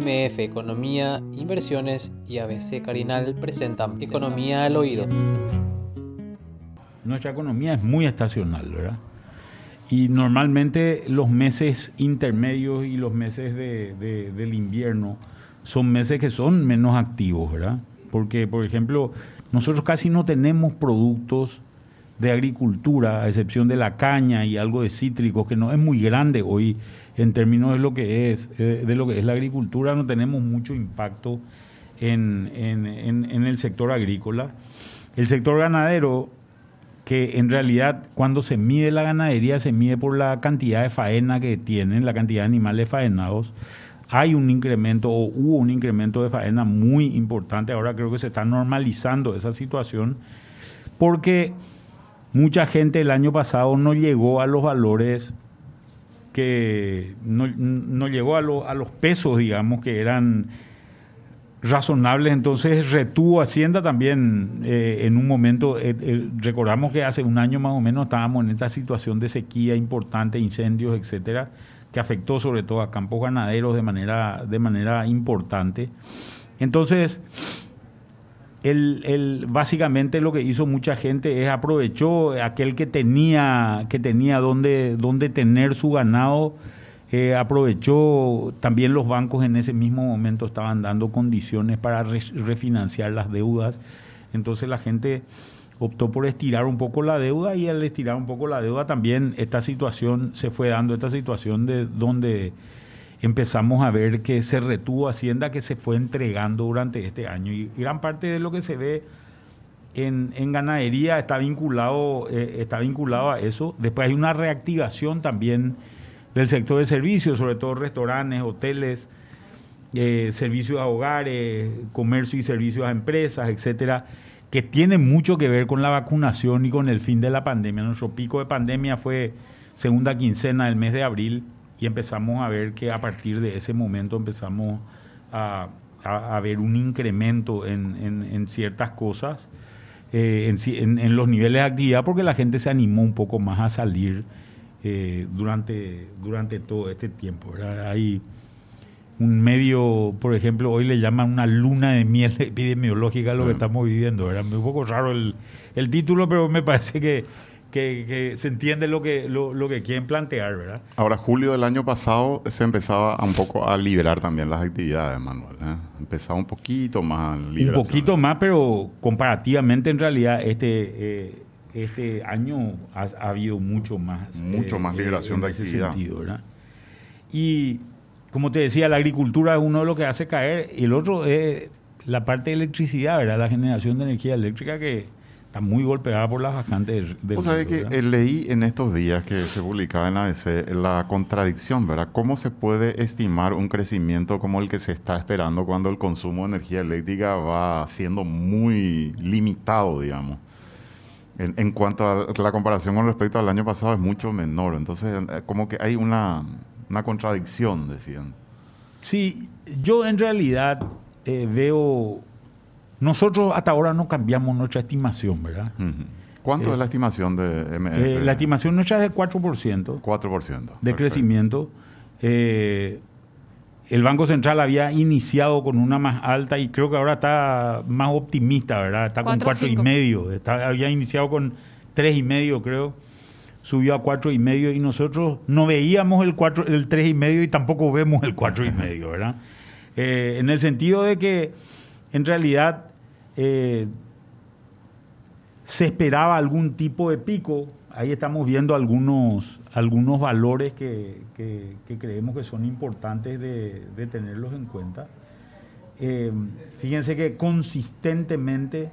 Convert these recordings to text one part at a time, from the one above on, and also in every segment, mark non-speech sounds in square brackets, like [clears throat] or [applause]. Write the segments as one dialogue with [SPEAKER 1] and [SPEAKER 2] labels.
[SPEAKER 1] MF Economía, Inversiones y ABC Carinal presentan Economía al Oído.
[SPEAKER 2] Nuestra economía es muy estacional, ¿verdad? Y normalmente los meses intermedios y los meses del invierno son meses que son menos activos, ¿verdad? Porque, por ejemplo, nosotros casi no tenemos productos de agricultura, a excepción de la caña y algo de cítricos, que no es muy grande hoy en términos de lo que es, eh, de lo que es la agricultura, no tenemos mucho impacto en, en el sector agrícola. El sector ganadero, que en realidad cuando se mide la ganadería, se mide por la cantidad de faena que tienen, la cantidad de animales faenados, hay un incremento o hubo un incremento de faena muy importante. Ahora creo que se está normalizando esa situación porque mucha gente el año pasado no llegó a los valores que no, llegó a, los pesos, digamos, que eran razonables. Entonces retuvo Hacienda también eh, en un momento. Eh, eh, recordamos que hace un año más o menos estábamos en esta situación de sequía importante, incendios, etcétera, que afectó sobre todo a campos ganaderos de manera, de manera importante. Entonces, él, básicamente lo que hizo mucha gente es aprovechó aquel que tenía, que tenía donde, donde tener su ganado, eh, aprovechó también los bancos en ese mismo momento estaban dando condiciones para refinanciar las deudas. Entonces la gente optó por estirar un poco la deuda y al estirar un poco la deuda también esta situación se fue dando, esta situación de donde empezamos a ver que se retuvo Hacienda que se fue entregando durante este año. Y gran parte de lo que se ve en, ganadería está vinculado, eh, está vinculado a eso. Después hay una reactivación también del sector de servicios, sobre todo restaurantes, hoteles, eh, servicios a hogares, comercio y servicios a empresas, etcétera, que tiene mucho que ver con la vacunación y con el fin de la pandemia. Nuestro pico de pandemia fue segunda quincena del mes de abril y empezamos a ver que a partir de ese momento empezamos a, ver un incremento en, ciertas cosas, eh, en, los niveles de actividad, porque la gente se animó un poco más a salir eh, durante, durante todo este tiempo. Hay un medio, por ejemplo, hoy le llaman una luna de miel [laughs] epidemiológica a lo que estamos viviendo. Era un poco raro el, el título, pero me parece que que, se entiende lo que, lo, que quieren plantear, ¿verdad?
[SPEAKER 3] Ahora, julio del año pasado se empezaba un poco a liberar también las actividades, Manuel. ¿eh? Empezaba un poquito más
[SPEAKER 2] Un poquito más, pero comparativamente en realidad este, eh, este año ha, habido mucho más.
[SPEAKER 3] Mucho más eh, liberación de actividad.
[SPEAKER 2] Y como te decía, la agricultura es uno de los que hace caer, y el otro es la parte de electricidad, ¿verdad? La generación de energía eléctrica que está muy golpeada por las vacantes
[SPEAKER 3] del O sea, que eh, leí en estos días que se publicaba en ABC la contradicción, ¿verdad? ¿Cómo se puede estimar un crecimiento como el que se está esperando cuando el consumo de energía eléctrica va siendo muy limitado, digamos? En, cuanto a la comparación con respecto al año pasado es mucho menor. Entonces, eh, como que hay una, una contradicción, decían.
[SPEAKER 2] Sí, yo en realidad eh, veo nosotros hasta ahora no cambiamos nuestra estimación, ¿verdad?
[SPEAKER 3] ¿Cuánto es la estimación de
[SPEAKER 2] MF? Eh, la estimación nuestra es de 4%.
[SPEAKER 3] 4%.
[SPEAKER 2] De crecimiento. Eh, el Banco Central había iniciado con una más alta y creo que ahora está más optimista, ¿verdad? Está con 4,5. Había iniciado con 3,5, creo. Subió a 4,5 y nosotros no veíamos el, 4, el 3,5 y tampoco vemos el 4,5, ¿verdad? Eh, en el sentido de que en realidad eh, se esperaba algún tipo de pico. Ahí estamos viendo algunos, algunos valores que, creemos que son importantes de, tenerlos en cuenta. Eh, fíjense que consistentemente,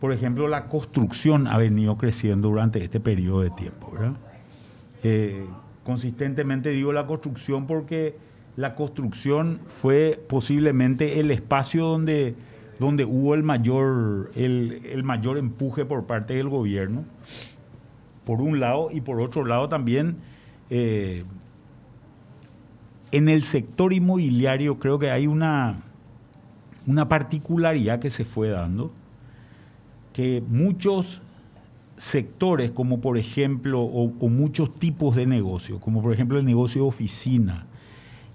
[SPEAKER 2] por ejemplo, la construcción ha venido creciendo durante este periodo de tiempo. Eh, consistentemente digo la construcción porque la construcción fue posiblemente el espacio donde donde hubo el mayor, el, mayor empuje por parte del gobierno, por un lado, y por otro lado también eh, en el sector inmobiliario creo que hay una, una particularidad que se fue dando, que muchos sectores, como por ejemplo, o, o muchos tipos de negocios, como por ejemplo el negocio de oficina,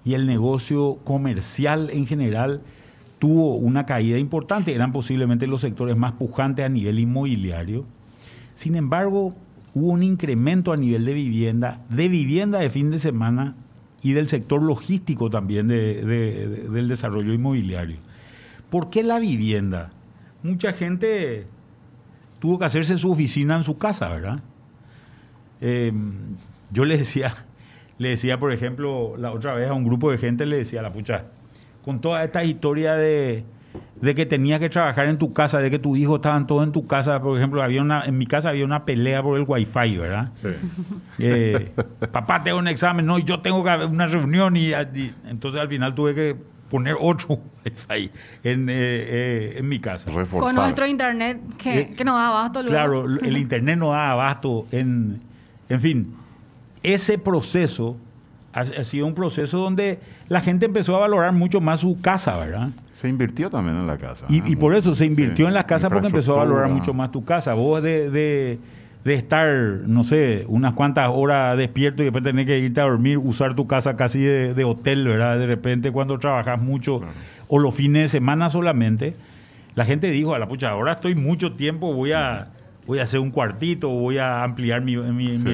[SPEAKER 2] y el negocio comercial en general tuvo una caída importante, eran posiblemente los sectores más pujantes a nivel inmobiliario. Sin embargo, hubo un incremento a nivel de vivienda, de vivienda de fin de semana y del sector logístico también del desarrollo inmobiliario. ¿Por qué la vivienda? Mucha gente tuvo que hacerse su oficina en su casa, ¿verdad? Em, yo le decía, le decía, por ejemplo, la otra vez a un grupo de gente, le decía, la pucha, con toda esta historia de, que tenías que trabajar en tu casa, de que tus hijos estaban todos en tu casa. Por ejemplo, había una, en mi casa había una pelea por el wifi, ¿verdad? Sí. Eh, papá, tengo un examen, no, y yo tengo una reunión y, entonces al final tuve que poner otro [laughs] wifi en, eh, eh, en mi casa.
[SPEAKER 4] Con nuestro internet que, que no da abasto.
[SPEAKER 2] Claro, el internet no da abasto. En, en fin, ese proceso ha, sido un proceso donde la gente empezó a valorar mucho más su casa, ¿verdad?
[SPEAKER 3] Se invirtió también en la casa.
[SPEAKER 2] Y, por eso se invirtió en la casa porque empezó a valorar mucho más tu casa. Vos de, de, estar, no sé, unas cuantas horas despierto y después tener que irte a dormir, usar tu casa casi de, hotel, ¿verdad? De repente cuando trabajas mucho o los fines de semana solamente, la gente dijo, a la pucha, ahora estoy mucho tiempo, voy a voy a hacer un cuartito, voy a ampliar mi,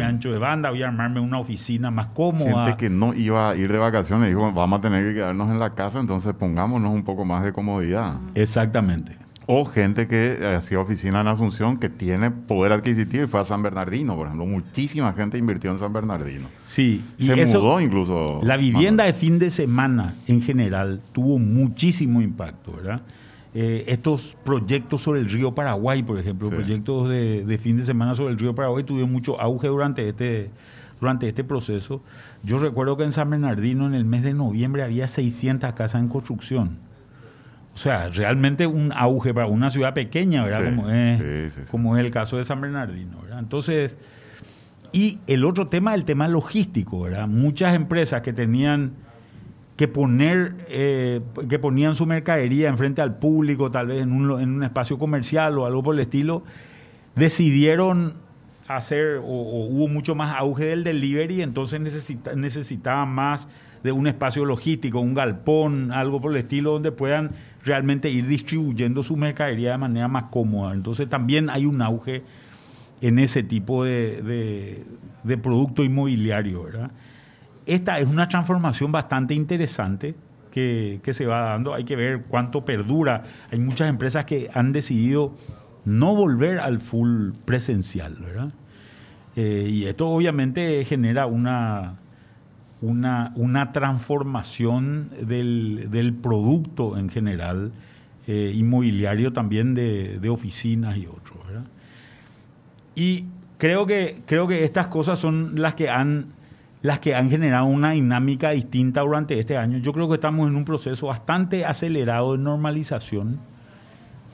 [SPEAKER 2] ancho de banda, voy a armarme una oficina más cómoda.
[SPEAKER 3] Gente que no iba a ir de vacaciones dijo, vamos a tener que quedarnos en la casa, entonces pongámonos un poco más de comodidad.
[SPEAKER 2] Exactamente.
[SPEAKER 3] O gente que hacía oficina en Asunción que tiene poder adquisitivo y fue a San Bernardino, por ejemplo. Muchísima gente invirtió en San Bernardino.
[SPEAKER 2] Sí.
[SPEAKER 3] Y Se mudó incluso.
[SPEAKER 2] La vivienda de fin de semana en general tuvo muchísimo impacto, ¿verdad? Eh, estos proyectos sobre el río Paraguay, por ejemplo, proyectos de, fin de semana sobre el río Paraguay tuvieron mucho auge durante este, durante este proceso. Yo recuerdo que en San Bernardino en el mes de noviembre había 600 casas en construcción. O sea, realmente un auge para una ciudad pequeña, ¿verdad? como, es, como es el caso de San Bernardino, Entonces, y el otro tema, el tema logístico, ¿verdad? Muchas empresas que tenían que poner, eh, que ponían su mercadería enfrente al público, tal vez en un, en un espacio comercial o algo por el estilo, decidieron hacer, o, hubo mucho más auge del delivery, entonces necesitaban más de un espacio logístico, un galpón, algo por el estilo, donde puedan realmente ir distribuyendo su mercadería de manera más cómoda. Entonces también hay un auge en ese tipo de, de, de producto inmobiliario, ¿verdad? Esta es una transformación bastante interesante que, se va dando. Hay que ver cuánto perdura. Hay muchas empresas que han decidido no volver al full presencial, ¿verdad? Eh, y esto obviamente genera una, una, una transformación del, producto en general, eh, inmobiliario también de, de, oficinas y otros. Y creo que, creo que estas cosas son las que han las que han generado una dinámica distinta durante este año. Yo creo que estamos en un proceso bastante acelerado de normalización.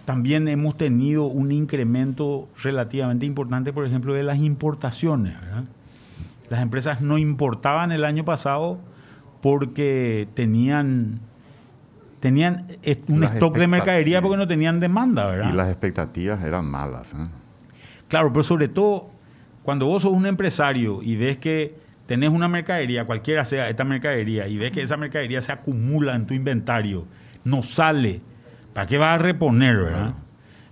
[SPEAKER 2] También hemos tenido un incremento relativamente importante, por ejemplo, de las importaciones. Las empresas no importaban el año pasado porque tenían tenían un stock de mercadería porque no tenían demanda, ¿verdad?
[SPEAKER 3] Y las expectativas eran malas. ¿eh?
[SPEAKER 2] Claro, pero sobre todo cuando vos sos un empresario y ves que tenés una mercadería, cualquiera sea esta mercadería, y ves que esa mercadería se acumula en tu inventario, no sale, ¿para qué vas a reponer, verdad?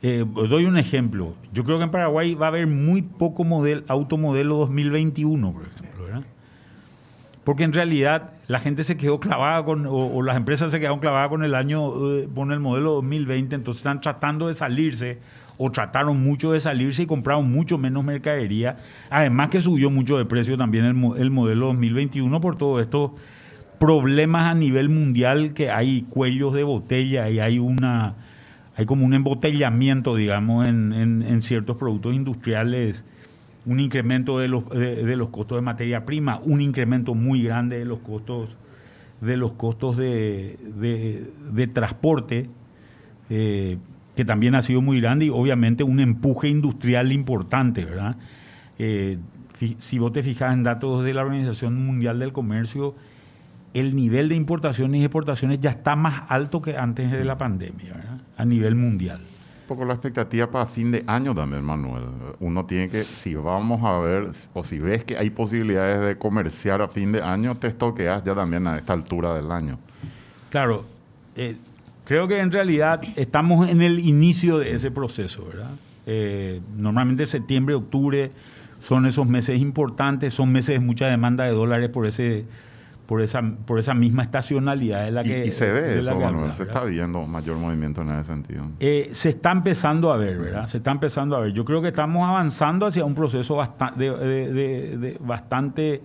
[SPEAKER 2] Eh, doy un ejemplo. Yo creo que en Paraguay va a haber muy poco modelo, automodelo 2021, por ejemplo, ¿verdad? Porque en realidad la gente se quedó clavada con, o, las empresas se quedaron clavadas con el año, eh, con el modelo 2020, entonces están tratando de salirse o trataron mucho de salirse y compraron mucho menos mercadería. Además que subió mucho de precio también el, el modelo 2021 por todos estos problemas a nivel mundial que hay cuellos de botella y hay una hay como un embotellamiento, digamos, en, en, ciertos productos industriales, un incremento de los, de, los costos de materia prima, un incremento muy grande de los costos de los costos de, de transporte. Eh, que también ha sido muy grande y obviamente un empuje industrial importante, ¿verdad? Eh, si vos te fijas en datos de la Organización Mundial del Comercio, el nivel de importaciones y exportaciones ya está más alto que antes de la pandemia, ¿verdad? A nivel mundial.
[SPEAKER 3] Un poco la expectativa para fin de año también, Manuel. Uno tiene que, si vamos a ver, o si ves que hay posibilidades de comerciar a fin de año, te estoqueas ya también a esta altura del año.
[SPEAKER 2] Claro, eh, creo que en realidad estamos en el inicio de ese proceso, ¿verdad? Eh, normalmente septiembre, octubre son esos meses importantes, son meses de mucha demanda de dólares por ese por esa por esa misma estacionalidad de la que
[SPEAKER 3] y, se ve eso, Manuel, se está viendo mayor movimiento en ese sentido.
[SPEAKER 2] Eh, se está empezando a ver, ¿verdad? Se está empezando a ver. Yo creo que estamos avanzando hacia un proceso bastante, de, bastante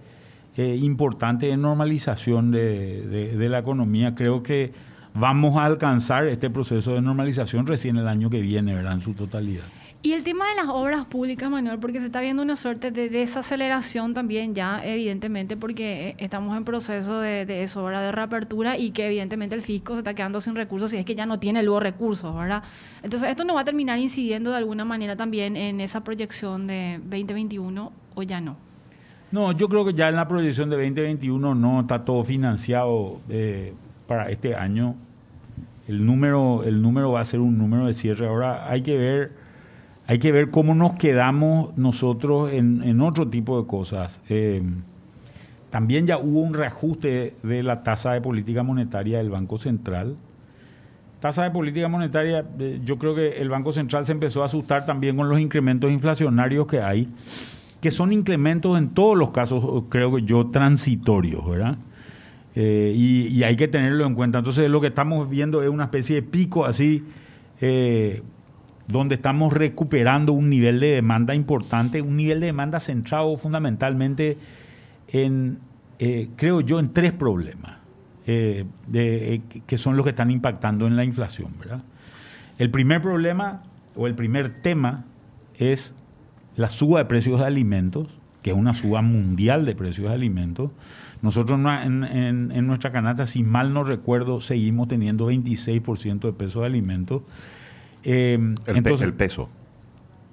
[SPEAKER 2] importante de normalización de la economía. Creo que vamos a alcanzar este proceso de normalización recién el año que viene, ¿verdad? En su totalidad.
[SPEAKER 4] Y el tema de las obras públicas, Manuel, porque se está viendo una suerte de desaceleración también ya, evidentemente, porque eh, estamos en proceso de, de eso, ¿verdad? De reapertura y que evidentemente el fisco se está quedando sin recursos y es que ya no tiene luego recursos, ¿verdad? Entonces, esto no va a terminar incidiendo de alguna manera también en esa proyección de 2021 o ya no.
[SPEAKER 2] No, yo creo que ya en la proyección de 2021 no está todo financiado eh, para este año. El número, el número va a ser un número de cierre. Ahora hay que ver hay que ver cómo nos quedamos nosotros en, otro tipo de cosas. Eh, también ya hubo un reajuste de la tasa de política monetaria del Banco Central. Tasa de política monetaria, eh, yo creo que el Banco Central se empezó a asustar también con los incrementos inflacionarios que hay, que son incrementos en todos los casos, creo que yo, transitorios, ¿verdad? Eh, y, hay que tenerlo en cuenta. Entonces lo que estamos viendo es una especie de pico así donde estamos recuperando un nivel de demanda importante, un nivel de demanda centrado fundamentalmente en, eh, creo yo, en tres problemas eh, eh, que son los que están impactando en la inflación. ¿verdad? El primer problema o el primer tema es la suba de precios de alimentos, que es una suba mundial de precios de alimentos. Nosotros en, en nuestra canasta, si mal no recuerdo, seguimos teniendo 26% de peso de alimentos.
[SPEAKER 3] Em, el, entonces, el, peso.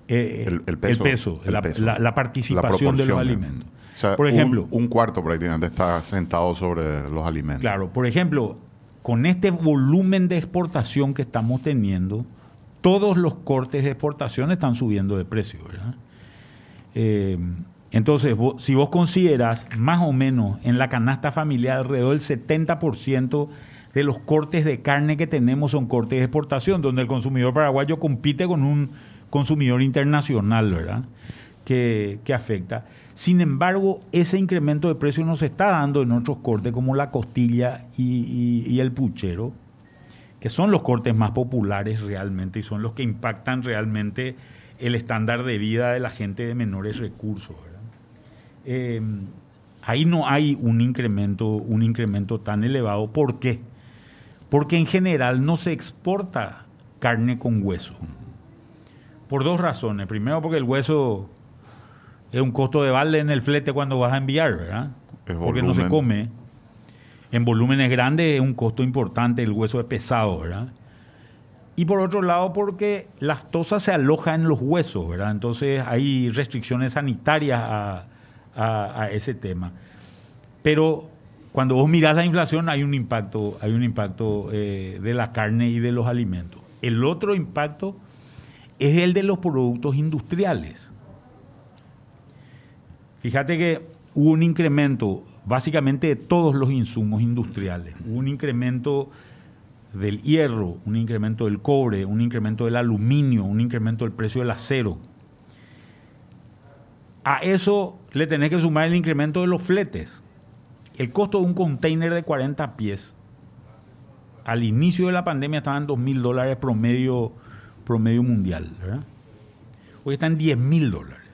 [SPEAKER 2] Eh, el, peso. la, participación de los alimentos.
[SPEAKER 3] por ejemplo, un, cuarto prácticamente está sentado sobre los alimentos.
[SPEAKER 2] Claro, por ejemplo, con este volumen de exportación que estamos teniendo, todos los cortes de exportación están subiendo de precio, ¿verdad? Em, entonces, si vos consideras más o menos en la canasta familiar alrededor del 70% de los cortes de carne que tenemos son cortes de exportación, donde el consumidor paraguayo compite con un consumidor internacional, ¿verdad? Que, afecta. Sin embargo, ese incremento de precio no se está dando en otros cortes como la costilla y, el puchero, que son los cortes más populares realmente y son los que impactan realmente el estándar de vida de la gente de menores recursos. Eh, ahí no hay un incremento, un incremento tan elevado. ¿Por qué? porque en general no se exporta carne con hueso. Por dos razones. Primero, porque el hueso es un costo de balde en el flete cuando vas a enviar, ¿verdad? porque no se come. En volúmenes grandes es un costo importante, el hueso es pesado, ¿verdad? Y por otro lado, porque la lactosa se aloja en los huesos, ¿verdad? Entonces hay restricciones sanitarias a, a ese tema. Pero cuando vos mirás la inflación hay un impacto, hay un impacto eh, de la carne y de los alimentos. El otro impacto es el de los productos industriales. Fíjate que hubo un incremento básicamente de todos los insumos industriales. Hubo un incremento del hierro, un incremento del cobre, un incremento del aluminio, un incremento del precio del acero. A eso le tenés que sumar el incremento de los fletes el costo de un container de 40 pies al inicio de la pandemia estaba en 2 mil dólares promedio, promedio mundial. Hoy está en 10 mil dólares.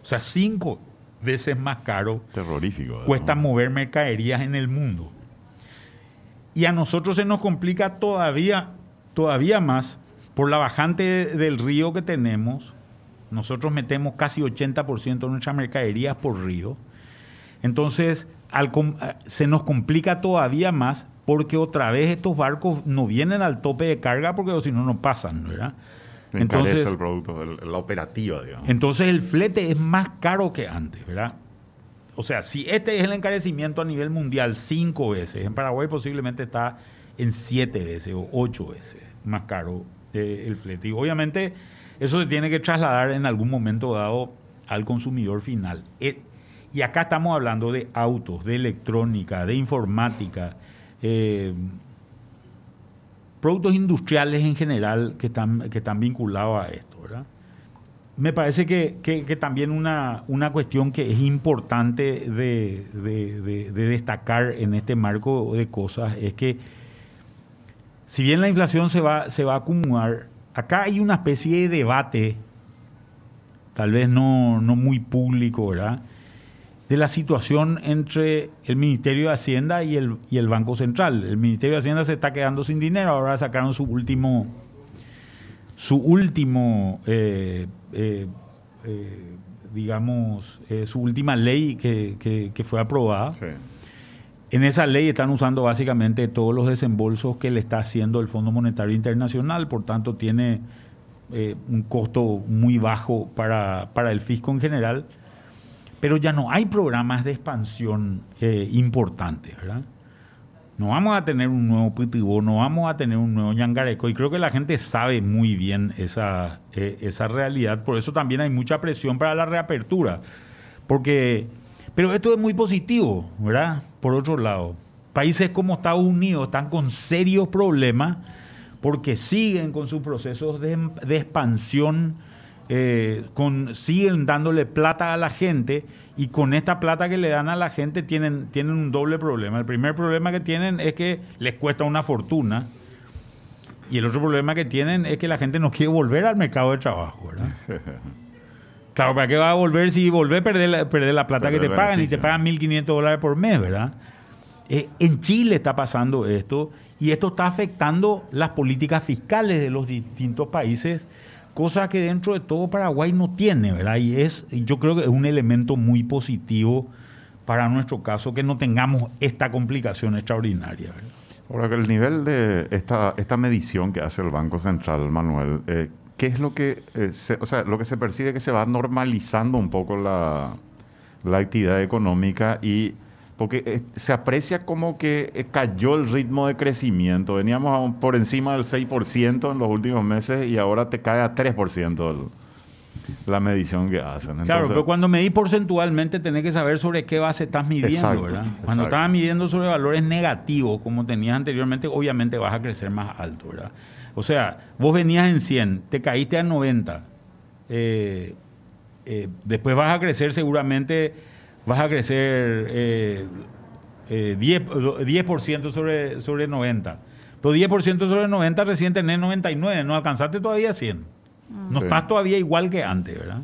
[SPEAKER 2] O sea, cinco veces más caro.
[SPEAKER 3] Terrorífico.
[SPEAKER 2] Cuesta mover mercaderías en el mundo. Y a nosotros se nos complica todavía, todavía más por la bajante del río que tenemos. Nosotros metemos casi 80% de nuestras mercaderías por río. Entonces, eh, se nos complica todavía más porque otra vez estos barcos no vienen al tope de carga porque si no, no pasan, ¿verdad?
[SPEAKER 3] Entonces, el producto, la operativa, digamos.
[SPEAKER 2] Entonces el flete es más caro que antes, ¿verdad? O sea, si este es el encarecimiento a nivel mundial cinco veces, en Paraguay posiblemente está en siete veces o ocho veces más caro eh, el flete. Y obviamente eso se tiene que trasladar en algún momento dado al consumidor final. Eh, y acá estamos hablando de autos, de electrónica, de informática, eh, productos industriales en general que están, que están vinculados a esto. Me parece que, que, también una, una, cuestión que es importante de, de, de, destacar en este marco de cosas es que si bien la inflación se va, se va a acumular, acá hay una especie de debate, tal vez no, no muy público, ¿verdad? de la situación entre el Ministerio de Hacienda y el, y el Banco Central. El Ministerio de Hacienda se está quedando sin dinero, ahora sacaron su último, su último, eh, eh, eh, digamos, su última ley que, fue aprobada. En esa ley están usando básicamente todos los desembolsos que le está haciendo el Fondo Monetario Internacional, por tanto tiene un costo muy bajo para, para el fisco en general pero ya no hay programas de expansión eh, importantes, ¿verdad? No vamos a tener un nuevo Pitibó, no vamos a tener un nuevo Yangareco, y creo que la gente sabe muy bien esa, eh, esa realidad, por eso también hay mucha presión para la reapertura, porque, pero esto es muy positivo, ¿verdad? Por otro lado, países como Estados Unidos están con serios problemas porque siguen con sus procesos de, expansión eh, con, siguen dándole plata a la gente y con esta plata que le dan a la gente tienen, tienen un doble problema. El primer problema que tienen es que les cuesta una fortuna y el otro problema que tienen es que la gente no quiere volver al mercado de trabajo. [laughs] Claro, ¿para qué va a volver si volver a perder la, perder la plata que te pagan y te pagan 1.500 dólares por mes, verdad? Eh, en Chile está pasando esto y esto está afectando las políticas fiscales de los distintos países cosa que dentro de todo Paraguay no tiene, ¿verdad? Y es, yo creo que es un elemento muy positivo para nuestro caso que no tengamos esta complicación extraordinaria. ¿verdad?
[SPEAKER 3] Ahora, que el nivel de esta, esta medición que hace el Banco Central, Manuel, eh, ¿qué es lo que, eh, se, o sea, lo que se percibe que se va normalizando un poco la, la actividad económica y porque eh, se aprecia como que eh, cayó el ritmo de crecimiento. Veníamos por encima del 6% en los últimos meses y ahora te cae a 3% la medición que hacen.
[SPEAKER 2] claro, pero cuando medís porcentualmente tenés que saber sobre qué base estás midiendo, ¿verdad? Cuando estabas midiendo sobre valores negativos, como tenías anteriormente, obviamente vas a crecer más alto, ¿verdad? O sea, vos venías en 100, te caíste a 90, eh, después vas a crecer seguramente vas a crecer eh, 10, eh, 10 sobre, sobre 90. Pero 10% sobre 90 recién tenés 99, no alcanzaste todavía 100. Mm. No estás todavía igual que antes, ¿verdad?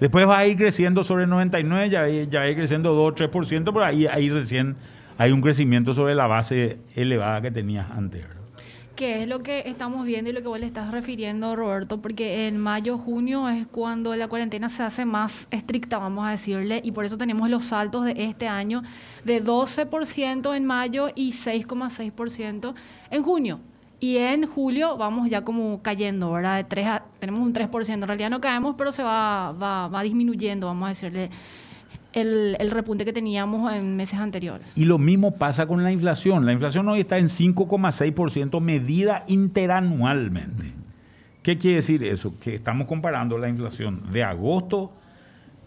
[SPEAKER 2] Después vas a ir creciendo sobre 99, ya, ya va a ir creciendo 2 o 3%, pero ahí, ahí recién hay un crecimiento sobre la base elevada que tenías antes, ¿verdad?
[SPEAKER 4] Que es lo que estamos viendo y lo que vos le estás refiriendo, Roberto, porque en mayo, junio es cuando la cuarentena se hace más estricta, vamos a decirle, y por eso tenemos los saltos de este año de 12% en mayo y 6,6% en junio. Y en julio vamos ya como cayendo, ¿verdad? De 3 tenemos un 3%, en realidad no caemos, pero se va, va, va disminuyendo, vamos a decirle el, repunte que teníamos en meses anteriores.
[SPEAKER 2] Y lo mismo pasa con la inflación. La inflación hoy está en 5,6% medida interanualmente. ¿Qué quiere decir eso? Que estamos comparando la inflación de agosto,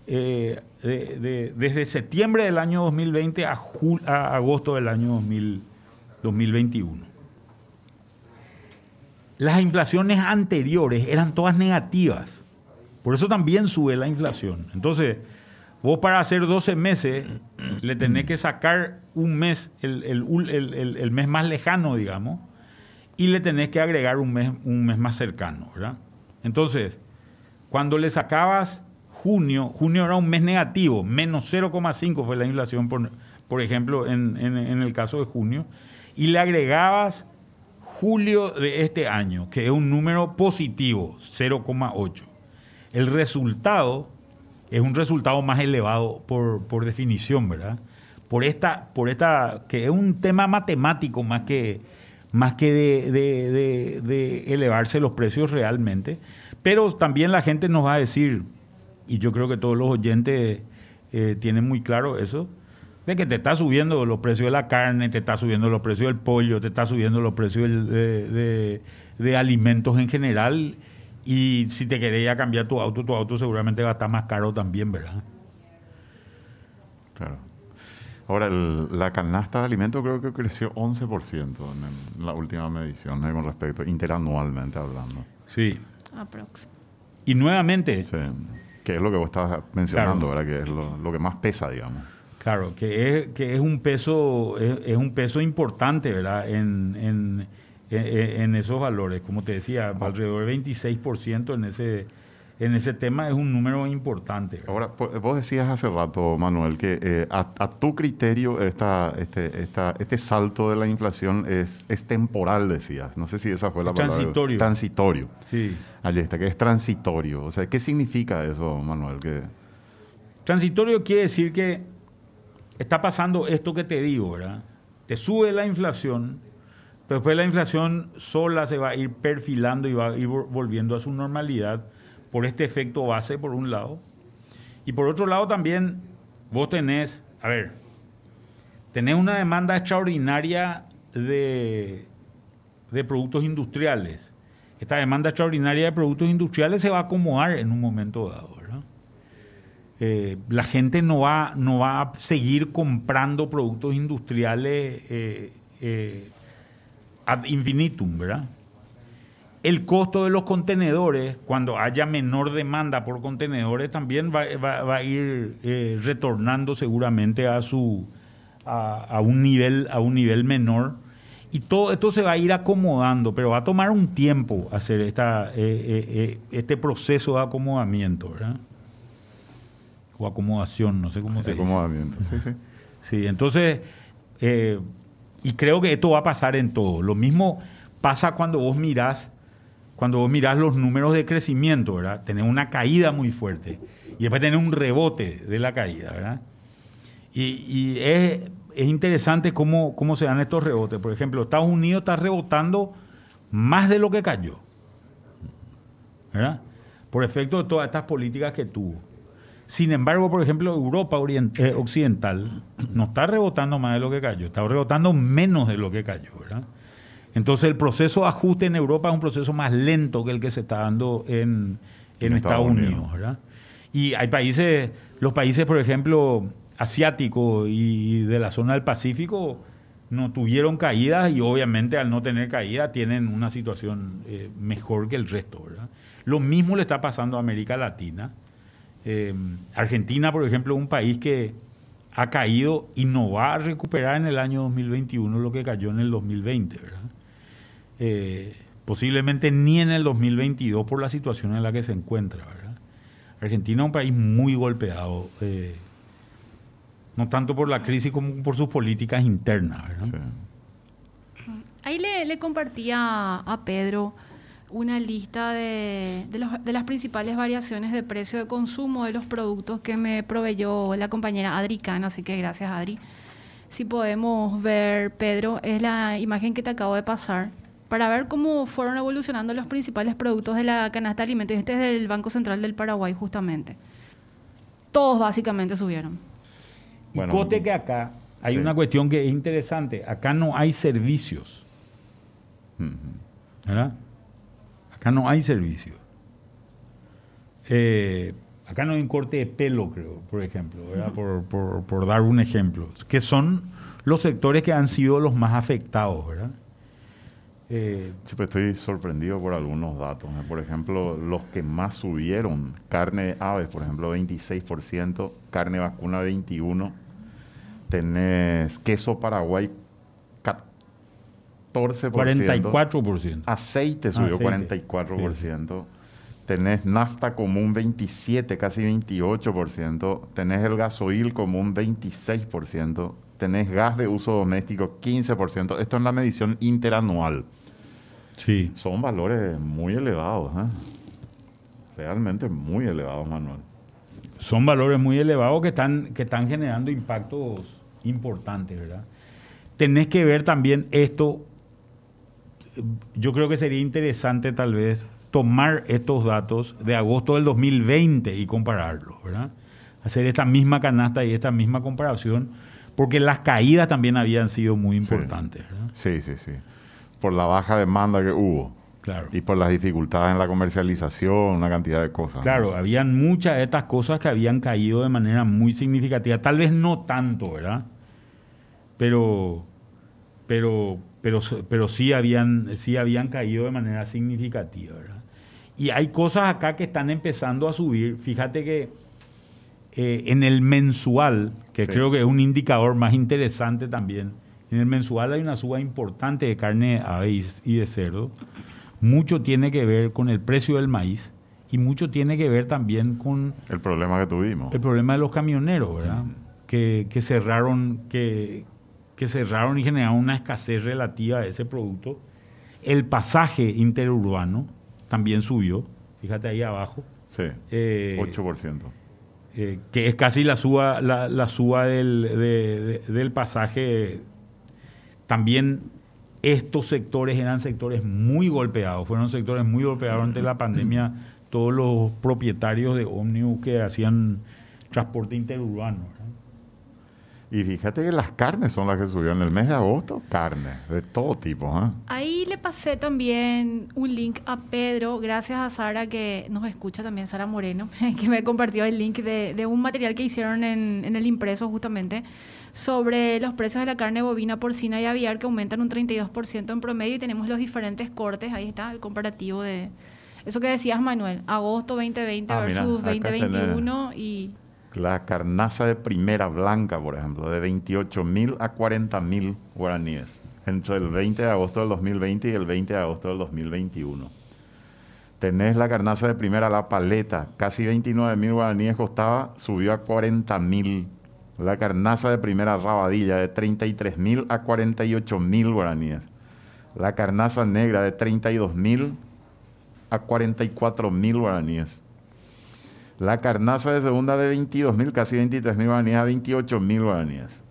[SPEAKER 2] eh, desde septiembre del año 2020 a, a agosto del año 2021. Las inflaciones anteriores eran todas negativas. Por eso también sube la inflación. Entonces, Vos para hacer 12 meses le tenés que sacar un mes, el, mes más lejano, digamos, y le tenés que agregar un mes, un mes más cercano. Entonces, cuando le sacabas junio, junio era un mes negativo, menos 0,5 fue la inflación, por, por ejemplo, en, en el caso de junio, y le agregabas julio de este año, que es un número positivo, 0,8. El resultado es un resultado más elevado por, definición, ¿verdad? Por esta, por esta, que es un tema matemático más que, más que de, elevarse los precios realmente. Pero también la gente nos va a decir, y yo creo que todos los oyentes eh, tienen muy claro eso, de que te está subiendo los precios de la carne, te está subiendo los precios del pollo, te está subiendo los precios de, de, alimentos en general. Y si te quería cambiar tu auto, tu auto seguramente va a estar más caro también, ¿verdad?
[SPEAKER 3] Claro. Ahora, la canasta de alimentos creo que creció 11% en, la última medición con respecto, interanualmente hablando.
[SPEAKER 2] Sí. Aprox. Y nuevamente...
[SPEAKER 3] Sí. Que es lo que vos estabas mencionando, ¿verdad? Que es lo, que más pesa, digamos.
[SPEAKER 2] Claro, que es, que es un peso, es, un peso importante, ¿verdad? En, en, en, esos valores. Como te decía, alrededor del 26% en ese en ese tema es un número importante.
[SPEAKER 3] Ahora, vos decías hace rato, Manuel, que eh, a, tu criterio esta, este, esta, este salto de la inflación es, es temporal, decías. No sé si esa fue la
[SPEAKER 2] palabra. Transitorio.
[SPEAKER 3] Transitorio.
[SPEAKER 2] Sí.
[SPEAKER 3] Allí está, que es transitorio. O sea, ¿qué significa eso, Manuel? Que...
[SPEAKER 2] Transitorio quiere decir que está pasando esto que te digo, ¿verdad? Te sube la inflación, pero después la inflación sola se va a ir perfilando y va a ir volviendo a su normalidad por este efecto base, por un lado. Y por otro lado también vos tenés, a ver, tenés una demanda extraordinaria de, de productos industriales. Esta demanda extraordinaria de productos industriales se va a acomodar en un momento dado. Eh, la gente no va, no va a seguir comprando productos industriales eh, eh, ad infinitum, ¿verdad? el costo de los contenedores, cuando haya menor demanda por contenedores, también va, a ir eh, retornando seguramente a, su, a, un nivel, a un nivel menor. Y todo esto se va a ir acomodando, pero va a tomar un tiempo hacer esta, eh, eh, este proceso de acomodamiento, ¿verdad? O acomodación, no sé cómo se
[SPEAKER 3] dice. Acomodamiento, sí, sí.
[SPEAKER 2] Sí, entonces, y creo que esto va a pasar en todo. Lo mismo pasa cuando vos mirás cuando vos mirás los números de crecimiento, ¿verdad? Tenés una caída muy fuerte y después tenés un rebote de la caída, ¿verdad? Y, es, interesante cómo, cómo se dan estos rebotes. Por ejemplo, Estados Unidos está rebotando más de lo que cayó, ¿verdad? Por efecto de todas estas políticas que tuvo. Sin embargo, por ejemplo, Europa eh, Occidental no está rebotando más de lo que cayó, está rebotando menos de lo que cayó, ¿verdad? Entonces el proceso de ajuste en Europa es un proceso más lento que el que se está dando en, Estados, Unidos. ¿verdad? Y hay países, los países, por ejemplo, asiáticos y de la zona del Pacífico, no tuvieron caídas y obviamente al no tener caída tienen una situación eh, mejor que el resto. ¿verdad? Lo mismo le está pasando a América Latina. Eh, Argentina, por ejemplo, es un país que ha caído y no va a recuperar en el año 2021 lo que cayó en el 2020. ¿verdad? Eh, posiblemente ni en el 2022 por la situación en la que se encuentra. Argentina es un país muy golpeado, eh, no tanto por la crisis como por sus políticas internas.
[SPEAKER 4] Ahí le, compartía a Pedro una lista de, de, las principales variaciones de precio de consumo de los productos que me proveyó la compañera Adri así que gracias Adri. Si podemos ver, Pedro, es la imagen que te acabo de pasar para ver cómo fueron evolucionando los principales productos de la canasta de alimentos. Este es del Banco Central del Paraguay, justamente. Todos básicamente subieron.
[SPEAKER 2] Bueno, y cote que acá hay una cuestión que es interesante. Acá no hay servicios. ¿Verdad? Acá no hay servicios. Eh, acá no hay un corte de pelo, creo, por ejemplo, por, por, por dar un ejemplo. Que son los sectores que han sido los más afectados, ¿verdad?
[SPEAKER 3] Eh, pues estoy sorprendido por algunos datos. Por ejemplo, los que más subieron, carne de aves, por ejemplo, 26%, carne vacuna 21%, tenés queso paraguay 14%.
[SPEAKER 2] 44%.
[SPEAKER 3] Aceite subió 44%. Tenés nafta común 27, casi 28%. Tenés el gasoil común 26% tenés gas de uso doméstico 15%. Esto es la medición interanual.
[SPEAKER 2] Sí.
[SPEAKER 3] Son valores muy elevados, ¿eh? realmente muy elevados, Manuel.
[SPEAKER 2] Son valores muy elevados que están, que están generando impactos importantes, ¿verdad? Tenés que ver también esto, yo creo que sería interesante tal vez tomar estos datos de agosto del 2020 y compararlos, ¿verdad? Hacer esta misma canasta y esta misma comparación porque las caídas también habían sido muy importantes. ¿verdad?
[SPEAKER 3] Sí, sí, sí. Por la baja demanda que hubo.
[SPEAKER 2] Claro.
[SPEAKER 3] Y por las dificultades en la comercialización, una cantidad de cosas.
[SPEAKER 2] Claro, habían muchas de estas cosas que habían caído de manera muy significativa. Tal vez no tanto, ¿verdad? Pero, pero, pero, pero sí, habían, sí habían caído de manera significativa, ¿verdad? Y hay cosas acá que están empezando a subir. Fíjate que eh, en el mensual, que
[SPEAKER 3] Sí.
[SPEAKER 2] creo que es un indicador más interesante también, en el mensual hay una suba importante de carne de ave y- de cerdo. Mucho tiene que ver con el precio del maíz y mucho tiene que ver también con
[SPEAKER 3] El problema que tuvimos.
[SPEAKER 2] el problema de los camioneros, ¿verdad? Que, que cerraron, que, que cerraron y generaron una escasez relativa de ese producto. El pasaje interurbano también subió, fíjate ahí abajo,
[SPEAKER 3] Sí.
[SPEAKER 2] Eh,
[SPEAKER 3] 8%.
[SPEAKER 2] eh, que es casi la suba, la, la suba del, de- de- del pasaje. También estos sectores eran sectores muy golpeados, fueron sectores muy golpeados ante la pandemia, [clears throat] todos los propietarios de ómnibus que hacían transporte interurbano.
[SPEAKER 3] Y fíjate que las carnes son las que subieron en el mes de agosto. Carnes de todo tipo. ¿eh?
[SPEAKER 4] Ahí le pasé también un link a Pedro, gracias a Sara que nos escucha también, Sara Moreno, [laughs] que me compartió el link de, de un material que hicieron en, en el impreso justamente sobre los precios de la carne bovina, porcina y aviar que aumentan un 32% en promedio y tenemos los diferentes cortes, ahí está el comparativo de eso que decías Manuel, agosto 2020
[SPEAKER 3] Ah,
[SPEAKER 4] versus
[SPEAKER 3] acá tenés.
[SPEAKER 4] 2021 y
[SPEAKER 3] La carnaza de primera blanca, por ejemplo, de 28 mil a 40 mil guaraníes. Entre el 20 de agosto del 2020 y el 20 de agosto del 2021. Tenés la carnaza de primera, la paleta, casi 29 mil guaraníes costaba, subió a 40 mil. La carnaza de primera rabadilla de 33 mil a 48 mil guaraníes. La carnaza negra de 32 mil a 44 mil guaraníes. La carnaza de segunda de 22 mil, casi 23 mil guaraníes a 28 mil guaraníes.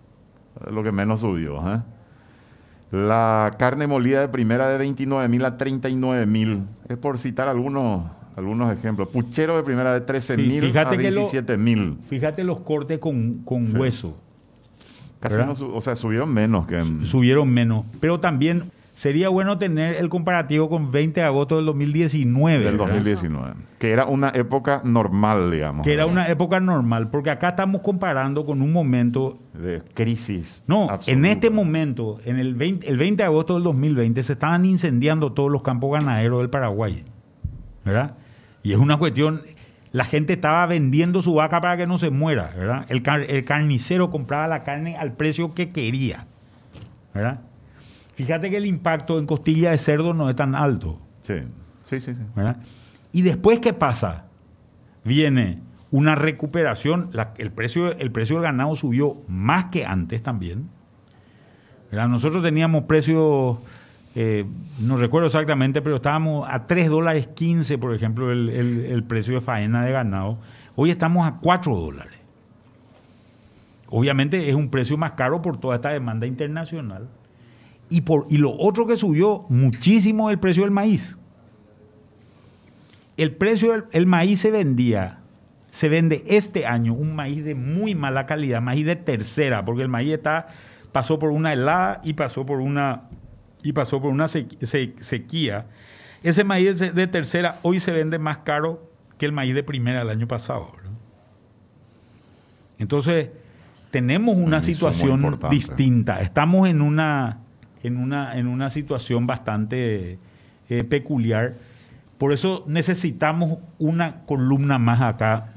[SPEAKER 3] Lo que menos subió. ¿eh? La carne molida de primera de 29 mil a 39 mil. Es por citar algunos, algunos ejemplos. Puchero de primera de 13
[SPEAKER 2] Sí,
[SPEAKER 3] mil a
[SPEAKER 2] que lo-
[SPEAKER 3] 17 mil.
[SPEAKER 2] Fíjate los cortes con, con
[SPEAKER 3] Sí.
[SPEAKER 2] hueso.
[SPEAKER 3] Casi no o sea, subieron menos que
[SPEAKER 2] subieron menos. Pero también sería bueno tener el comparativo con 20 de agosto del 2019.
[SPEAKER 3] del
[SPEAKER 2] ¿verdad?
[SPEAKER 3] 2019. Que era una época normal, digamos.
[SPEAKER 2] Que era una época normal, porque acá estamos comparando con un momento...
[SPEAKER 3] de crisis.
[SPEAKER 2] No,
[SPEAKER 3] absoluta.
[SPEAKER 2] en este momento, en el 20, el 20 de agosto del 2020, se estaban incendiando todos los campos ganaderos del Paraguay. ¿Verdad? Y es una cuestión... La gente estaba vendiendo su vaca para que no se muera, ¿verdad? El, car- el carnicero compraba la carne al precio que quería, ¿verdad? Fíjate que el impacto en costilla de cerdo no es tan alto.
[SPEAKER 3] Sí, sí, sí. sí.
[SPEAKER 2] Y después, ¿qué pasa? Viene una recuperación, la- el, precio, el precio del ganado subió más que antes también. ¿verdad? Nosotros teníamos precios, eh, no recuerdo exactamente, pero estábamos a 3 dólares 15, por ejemplo, el, el- el precio de faena de ganado. Hoy estamos a 4 dólares. Obviamente es un precio más caro por toda esta demanda internacional. Y, por, y lo otro que subió muchísimo el precio del maíz. El precio del el maíz se vendía, se vende este año un maíz de muy mala calidad, maíz de tercera, porque el maíz está, pasó por una helada y pasó por una, y pasó por una sequ- se- sequía. Ese maíz de, tercera hoy se vende más caro que el maíz de primera del año pasado. ¿verdad? Entonces, tenemos una situación distinta. Estamos en una, en una, en una situación bastante eh, peculiar. Por eso necesitamos una columna más acá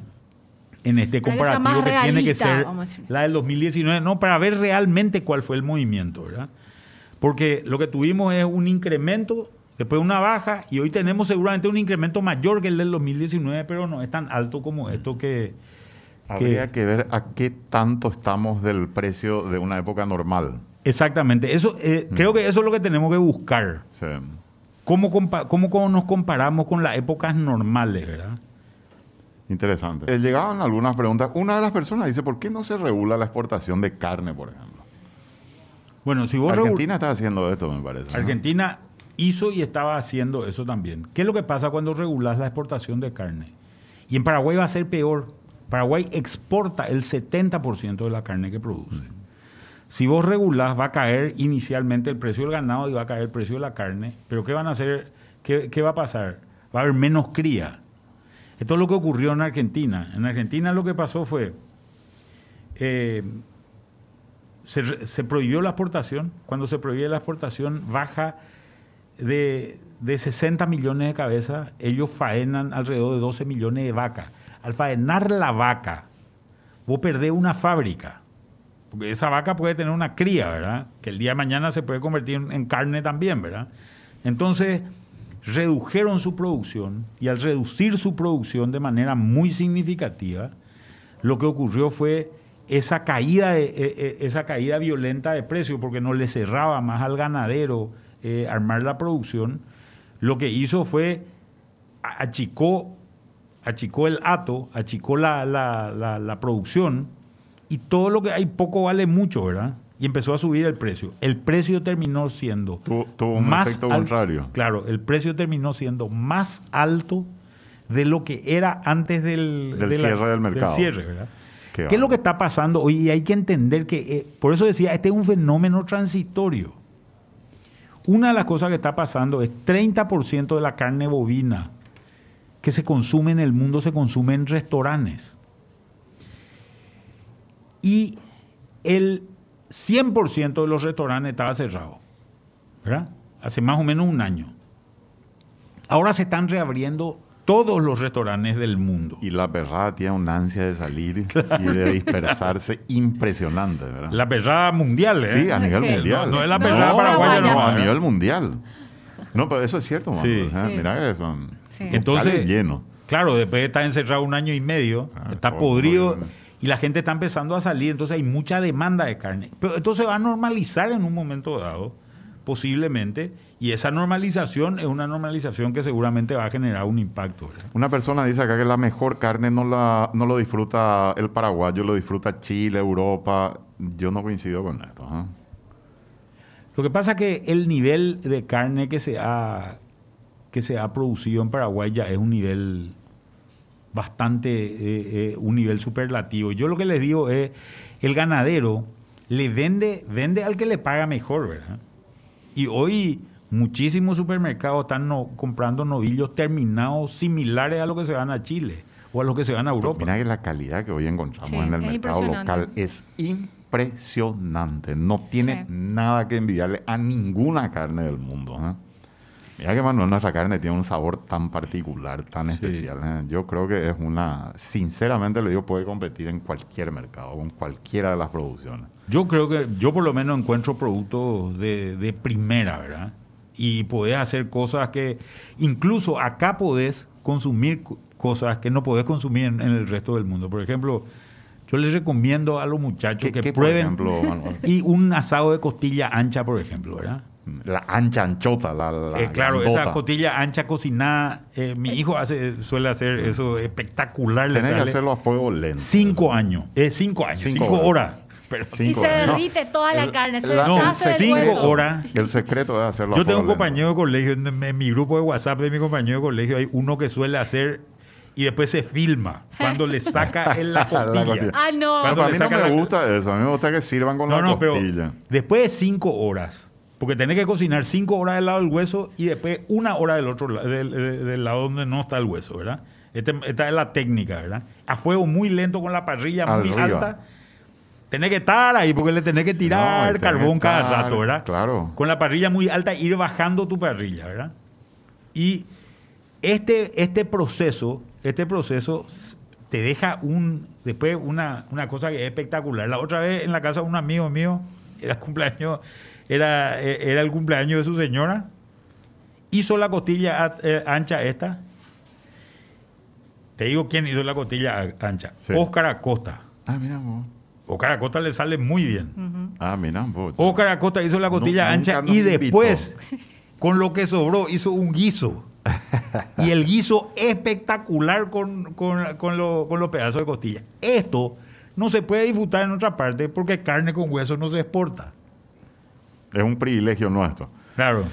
[SPEAKER 2] en este
[SPEAKER 4] que
[SPEAKER 2] comparativo que tiene que ser la del 2019, no, para ver realmente cuál fue el movimiento, ¿verdad? Porque lo que tuvimos es un incremento, después una baja, y hoy tenemos seguramente un incremento mayor que el del 2019, pero no es tan alto como esto que...
[SPEAKER 3] Habría que ver a qué tanto estamos del precio de una época normal.
[SPEAKER 2] Exactamente, eso, eh, creo que eso es lo que tenemos que buscar.
[SPEAKER 3] Sí.
[SPEAKER 2] ¿Cómo, compa- cómo, cómo nos comparamos con las épocas normales, verdad?
[SPEAKER 3] Interesante. Eh, llegaban algunas preguntas. Una de las personas dice, ¿por qué no se regula la exportación de carne, por ejemplo?
[SPEAKER 2] Bueno, si vos
[SPEAKER 3] Argentina está haciendo esto, me parece. ¿no?
[SPEAKER 2] Argentina hizo y estaba haciendo eso también. ¿Qué es lo que pasa cuando regulas la exportación de carne? Y en Paraguay va a ser peor. Paraguay exporta el 70% de la carne que produce. Si vos regulás, va a caer inicialmente el precio del ganado y va a caer el precio de la carne. Pero ¿qué van a hacer? ¿Qué, qué va a pasar? Va a haber menos cría. Esto es lo que ocurrió en Argentina. En Argentina lo que pasó fue, eh, se, se prohibió la exportación. Cuando se prohíbe la exportación, baja de, de 60 millones de cabezas, ellos faenan alrededor de 12 millones de vacas. Al faenar la vaca, vos perdés una fábrica. Porque esa vaca puede tener una cría, ¿verdad? Que el día de mañana se puede convertir en, carne también, ¿verdad? Entonces, redujeron su producción y al reducir su producción de manera muy significativa, lo que ocurrió fue esa caída, eh, eh, esa caída violenta de precio, porque no le cerraba más al ganadero eh, armar la producción, lo que hizo fue achicó, achicó el hato, achicó la producción y todo lo que hay poco vale mucho, ¿verdad? Y empezó a subir el precio. El precio terminó siendo
[SPEAKER 3] tuvo un
[SPEAKER 2] más
[SPEAKER 3] efecto contrario.
[SPEAKER 2] Claro, el precio terminó siendo más alto de lo que era antes del,
[SPEAKER 3] Del
[SPEAKER 2] de la-
[SPEAKER 3] cierre del mercado.
[SPEAKER 2] cierre, ¿verdad?
[SPEAKER 3] Qué
[SPEAKER 2] ¿Qué es lo que está pasando hoy? Y hay que entender que, eh, por eso decía, este es un fenómeno transitorio. Una de las cosas que está pasando es 30% de la carne bovina que se consume en el mundo se consume en restaurantes. Y el 100% de los restaurantes estaba cerrado. ¿Verdad? Hace más o menos un año. Ahora se están reabriendo todos los restaurantes del mundo.
[SPEAKER 3] Y la perrada tiene una ansia de salir y de dispersarse impresionante, ¿verdad?
[SPEAKER 2] La perrada mundial, ¿eh?
[SPEAKER 3] Sí, a nivel
[SPEAKER 4] Sí.
[SPEAKER 3] mundial.
[SPEAKER 2] No, no es la
[SPEAKER 4] No,
[SPEAKER 2] perrada paraguaya,
[SPEAKER 4] paraguaya.
[SPEAKER 2] no.
[SPEAKER 3] a
[SPEAKER 2] ¿eh?
[SPEAKER 3] nivel mundial. No, pero eso es cierto, mano.
[SPEAKER 2] Sí.
[SPEAKER 3] ¿eh?
[SPEAKER 4] Sí.
[SPEAKER 3] Mira que son
[SPEAKER 4] Sí.
[SPEAKER 2] Entonces,
[SPEAKER 3] llenos.
[SPEAKER 2] Claro, después de estar encerrado un año y medio,
[SPEAKER 3] Ah,
[SPEAKER 2] está podrido
[SPEAKER 3] bien.
[SPEAKER 2] Y la gente está empezando a salir, entonces hay mucha demanda de carne. Pero esto se va a normalizar en un momento dado, posiblemente, y esa normalización es una normalización que seguramente va a generar un impacto. ¿verdad?
[SPEAKER 3] Una persona dice acá que la mejor carne no, la, no lo disfruta el paraguayo, lo disfruta Chile, Europa. Yo no coincido con esto. ¿eh?
[SPEAKER 2] Lo que pasa es que el nivel de carne que se ha, que se ha producido en Paraguay ya es un nivel bastante, eh, eh, un nivel superlativo. Yo lo que les digo es, el ganadero le vende, vende al que le paga mejor, ¿verdad? Y hoy muchísimos supermercados están no- comprando novillos terminados similares a lo que se van a Chile o a lo que se van a Europa.
[SPEAKER 3] Mira que la calidad que hoy encontramos
[SPEAKER 4] Sí,
[SPEAKER 3] en el mercado local es impresionante. No tiene
[SPEAKER 4] Sí.
[SPEAKER 3] nada que envidiarle a ninguna carne del mundo. ¿eh? Mira que Manuel, nuestra carne tiene un sabor tan particular, tan especial. ¿eh? Yo creo que es una, sinceramente le digo, puede competir en cualquier mercado, con cualquiera de las producciones.
[SPEAKER 2] Yo creo que yo por lo menos encuentro productos de, de primera, ¿verdad? Y podés hacer cosas que incluso acá podés consumir co- cosas que no podés consumir en, en el resto del mundo. Por ejemplo, yo les recomiendo a los muchachos
[SPEAKER 3] ¿Qué-
[SPEAKER 2] que prueben
[SPEAKER 3] ejemplo, [laughs]
[SPEAKER 2] y un asado de costilla ancha, por ejemplo, ¿verdad?
[SPEAKER 3] La ancha anchota, la, la
[SPEAKER 2] Eh, claro,
[SPEAKER 3] grandota.
[SPEAKER 2] esa costilla ancha cocinada, eh, mi hijo hace, suele hacer eso espectacular. le
[SPEAKER 3] Tenés que hacerlo a fuego lento.
[SPEAKER 2] Cinco años, eh, cinco años,
[SPEAKER 3] Cinco
[SPEAKER 2] cinco,
[SPEAKER 3] horas.
[SPEAKER 2] horas. Pero
[SPEAKER 4] Si
[SPEAKER 3] Cinco
[SPEAKER 4] se.
[SPEAKER 3] No,
[SPEAKER 4] derrite toda la
[SPEAKER 3] el-
[SPEAKER 4] carne, se
[SPEAKER 3] la-
[SPEAKER 2] no, cinco horas.
[SPEAKER 3] El secreto es hacerlo a
[SPEAKER 2] Yo tengo un
[SPEAKER 3] lento.
[SPEAKER 2] compañero de colegio, en, en mi grupo de WhatsApp de mi compañero de colegio, hay uno que suele hacer y después se filma cuando le saca [laughs] en la
[SPEAKER 3] La
[SPEAKER 2] costilla.
[SPEAKER 4] Ah, no.
[SPEAKER 2] Cuando
[SPEAKER 3] Pero a mí no me
[SPEAKER 2] la-
[SPEAKER 3] gusta eso. A mí me gusta que sirvan con
[SPEAKER 2] No,
[SPEAKER 3] la
[SPEAKER 2] no, pero
[SPEAKER 3] costilla.
[SPEAKER 2] después de cinco horas, porque tenés que cocinar cinco horas del lado del hueso y después una hora del otro del, del- del lado donde no está el hueso, ¿verdad? Este- esta es la técnica, ¿verdad? A fuego muy lento con la parrilla muy alta. Tenés que estar ahí porque le tenés que
[SPEAKER 3] No,
[SPEAKER 2] tirar
[SPEAKER 3] tenés
[SPEAKER 2] carbón cada rato, ¿verdad?
[SPEAKER 3] claro.
[SPEAKER 2] Con la parrilla muy alta, ir bajando tu parrilla, ¿verdad? Y este, este proceso, este proceso te deja un, después una, una cosa que es espectacular. La otra vez en la casa de un amigo mío, era [laughs] cumpleaños, era, eh, era el cumpleaños de su señora, hizo la costilla eh, ancha esta. Te digo quién hizo la costilla ancha.
[SPEAKER 3] Sí.
[SPEAKER 2] Oscar Acosta.
[SPEAKER 3] Ah, mira vos.
[SPEAKER 2] Oscar Acosta le sale muy bien.
[SPEAKER 3] Ah, mira vos.
[SPEAKER 2] Oscar Acosta hizo la costilla ancha y después,
[SPEAKER 3] invitó. [laughs]
[SPEAKER 2] con lo que sobró, hizo un guiso. y el guiso espectacular con, con- con lo- con los pedazos de costilla. Esto no se puede disfrutar en otra parte porque carne con hueso no se exporta.
[SPEAKER 3] Es un privilegio nuestro.
[SPEAKER 2] Claro.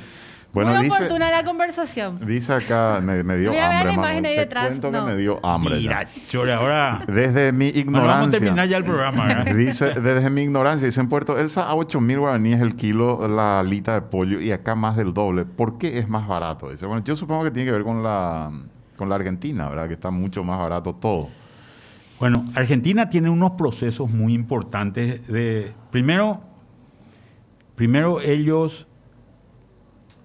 [SPEAKER 3] Bueno,
[SPEAKER 4] Muy
[SPEAKER 3] dice,
[SPEAKER 4] oportuna la conversación.
[SPEAKER 3] dice acá, me, me dio
[SPEAKER 4] Mira, mira la
[SPEAKER 3] hambre,
[SPEAKER 4] imagen
[SPEAKER 3] Manuel.
[SPEAKER 4] ahí
[SPEAKER 3] Te
[SPEAKER 4] detrás.
[SPEAKER 3] cuento
[SPEAKER 4] No.
[SPEAKER 3] que me dio hambre. ya.
[SPEAKER 2] Mira, chore, ahora...
[SPEAKER 3] Desde mi
[SPEAKER 2] Bueno, vamos a terminar
[SPEAKER 3] ignorancia.
[SPEAKER 2] ya el programa, ¿verdad? [laughs]
[SPEAKER 3] Dice, desde mi ignorancia, dice en Puerto Elsa a 8 mil guaraníes el kilo la alita de pollo y acá más del doble. ¿Por qué es más barato? Dice, bueno, yo supongo que tiene que ver con la, con la Argentina, ¿verdad? Que está mucho más barato todo.
[SPEAKER 2] Bueno, Argentina tiene unos procesos muy importantes de... Primero, primero ellos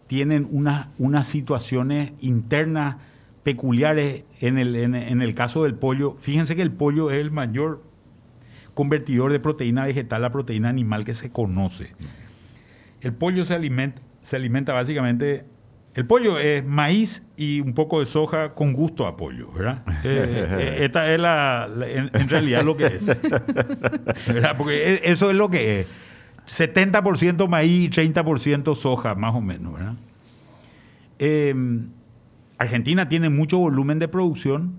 [SPEAKER 2] tienen unas, unas situaciones internas peculiares en el, en, en el caso del pollo. Fíjense que el pollo es el mayor convertidor de proteína vegetal a proteína animal que se conoce. El pollo se alimenta, se alimenta básicamente... El pollo es maíz y un poco de soja con gusto a pollo, ¿verdad? [laughs] Eh, eh, esta es la, la- en, en realidad lo que es. ¿verdad? Porque e- eso es lo que es. 70% maíz y 30% soja, más o menos. Eh, Argentina tiene mucho volumen de producción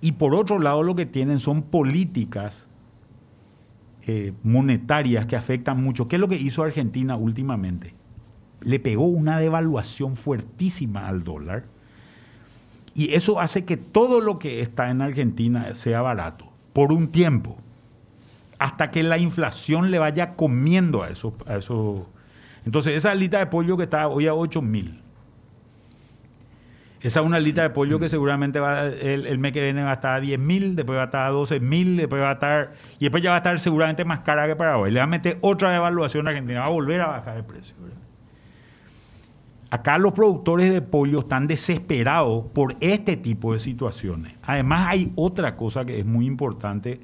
[SPEAKER 2] y por otro lado lo que tienen son políticas eh, monetarias que afectan mucho. ¿Qué es lo que hizo Argentina últimamente? Le pegó una devaluación fuertísima al dólar y eso hace que todo lo que está en Argentina sea barato por un tiempo, hasta que la inflación le vaya comiendo a eso. A eso. Entonces, esa alita de pollo que está hoy a 8 mil, esa es una alita de pollo que seguramente va, el, el mes que viene va a estar a 10 mil, después va a estar a 12 mil, después va a estar, y después ya va a estar seguramente más cara que para hoy. Le va a meter otra devaluación a Argentina, va a volver a bajar el precio. ¿verdad? Acá los productores de pollo están desesperados por este tipo de situaciones. Además hay otra cosa que es muy importante.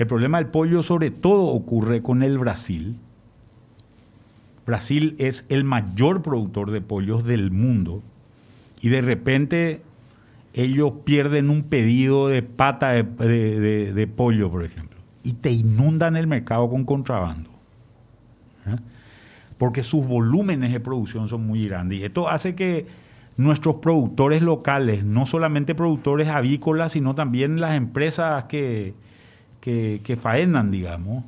[SPEAKER 2] El problema del pollo sobre todo ocurre con el Brasil. Brasil es el mayor productor de pollos del mundo y de repente ellos pierden un pedido de pata de, pollo, por ejemplo, y te inundan el mercado con contrabando. ¿eh? Porque sus volúmenes de producción son muy grandes. Y esto hace que nuestros productores locales, no solamente productores avícolas, sino también las empresas que, que, faenan, digamos,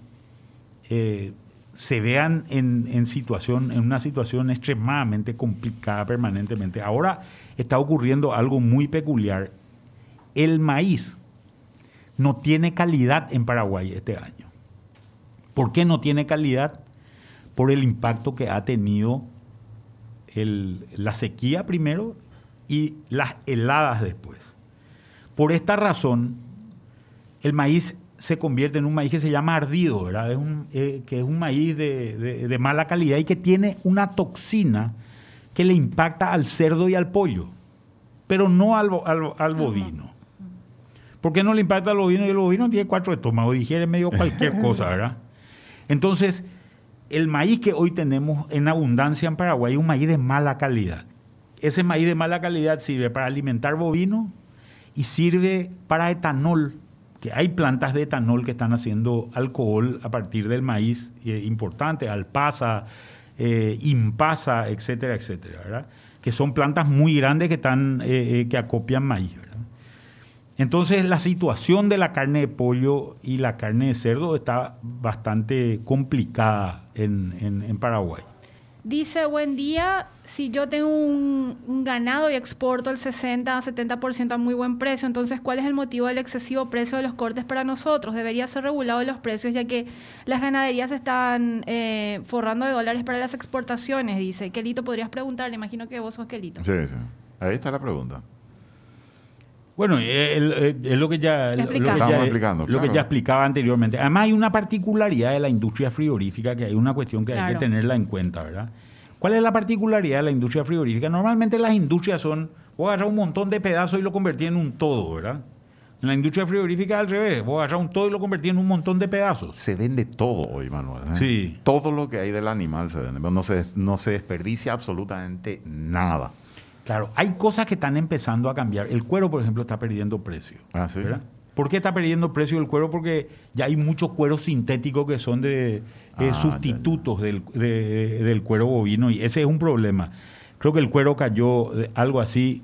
[SPEAKER 2] eh, se vean en, en situación, en una situación extremadamente complicada permanentemente. Ahora está ocurriendo algo muy peculiar. El maíz no tiene calidad en Paraguay este año. ¿Por qué no tiene calidad? Por el impacto que ha tenido el- la sequía primero y las heladas después. Por esta razón, el maíz se convierte en un maíz que se llama ardido, ¿verdad? Es un, eh, que es un maíz de, de- de mala calidad y que tiene una toxina que le impacta al cerdo y al pollo, pero no al, al- al bovino. ¿Por qué no le impacta al bovino? Y el bovino tiene cuatro estómagos, digiere medio cualquier [laughs] cosa, ¿verdad? Entonces, el maíz que hoy tenemos en abundancia en Paraguay es un maíz de mala calidad. Ese maíz de mala calidad sirve para alimentar bovinos y sirve para etanol, que hay plantas de etanol que están haciendo alcohol a partir del maíz eh, importante, alpasa, eh, impasa, etcétera, etcétera, ¿verdad? Que son plantas muy grandes que están eh, eh, que acopian maíz. Entonces la situación de la carne de pollo y la carne de cerdo está bastante complicada en- en Paraguay.
[SPEAKER 4] Dice, buen día, si yo tengo un, un ganado y exporto el 60 a 70% a muy buen precio, entonces ¿cuál es el motivo del excesivo precio de los cortes para nosotros? Debería ser regulado los precios ya que las ganaderías están eh, forrando de dólares para las exportaciones, dice. Kelito, podrías preguntarle, imagino que vos sos Kelito.
[SPEAKER 3] Sí, sí. Ahí está la pregunta.
[SPEAKER 2] Bueno, eh, eh, es lo que ya, lo que
[SPEAKER 4] Explicando.
[SPEAKER 2] ya-
[SPEAKER 3] Estamos explicando,
[SPEAKER 2] lo que ya explicaba anteriormente. Además hay una particularidad de la industria frigorífica que hay una cuestión que hay que tenerla en cuenta, ¿verdad? ¿Cuál es la particularidad de la industria frigorífica? Normalmente las industrias son, vos agarras un montón de pedazos y lo convertís en un todo, ¿verdad? En la industria frigorífica al revés, vos agarras un todo y lo convertís en un montón de pedazos.
[SPEAKER 3] Se vende todo hoy, Manuel. ¿eh?
[SPEAKER 2] Sí.
[SPEAKER 3] Todo lo que hay del animal se vende. No se, no se desperdicia absolutamente nada.
[SPEAKER 2] Claro, hay cosas que están empezando a cambiar. El cuero, por ejemplo, está perdiendo precio.
[SPEAKER 3] Ah, ¿sí?
[SPEAKER 2] ¿verdad? ¿Por qué está perdiendo precio el cuero? Porque ya hay muchos cueros sintéticos que son de eh,
[SPEAKER 3] Ah, ya,
[SPEAKER 2] sustitutos Del, de- del cuero bovino y ese es un problema. Creo que el cuero cayó de algo así,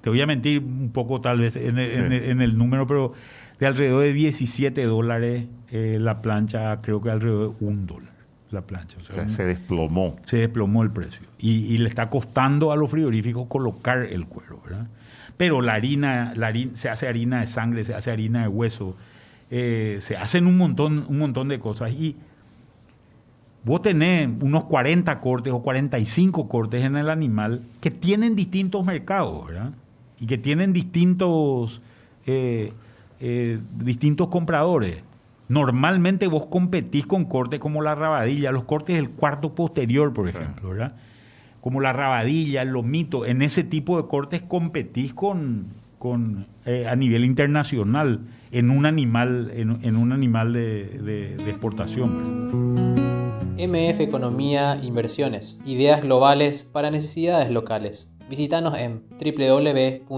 [SPEAKER 2] te voy a mentir un poco tal vez en el,
[SPEAKER 3] Sí.
[SPEAKER 2] en el- en el número, pero de alrededor de 17 dólares eh, la plancha, creo que alrededor de un dólar. La plancha.
[SPEAKER 3] O sea, se desplomó.
[SPEAKER 2] Se desplomó el precio. Y, le está costando a los frigoríficos colocar el cuero, ¿verdad? Pero la harina, la harina, se hace harina de sangre, se hace harina de hueso, eh, se hacen un montón, un montón de cosas. Y vos tenés unos 40 cortes o 45 cortes en el animal que tienen distintos mercados, ¿verdad? Y que tienen distintos, eh, eh, distintos compradores. Normalmente vos competís con cortes como la rabadilla, los cortes del cuarto posterior, por ejemplo, ¿verdad? Como la rabadilla, el lomito, en ese tipo de cortes competís con, con a nivel internacional en un animal, en, un animal de, exportación.
[SPEAKER 1] MF Economía Inversiones, ideas globales para necesidades locales. Visítanos en www.mf.com.py.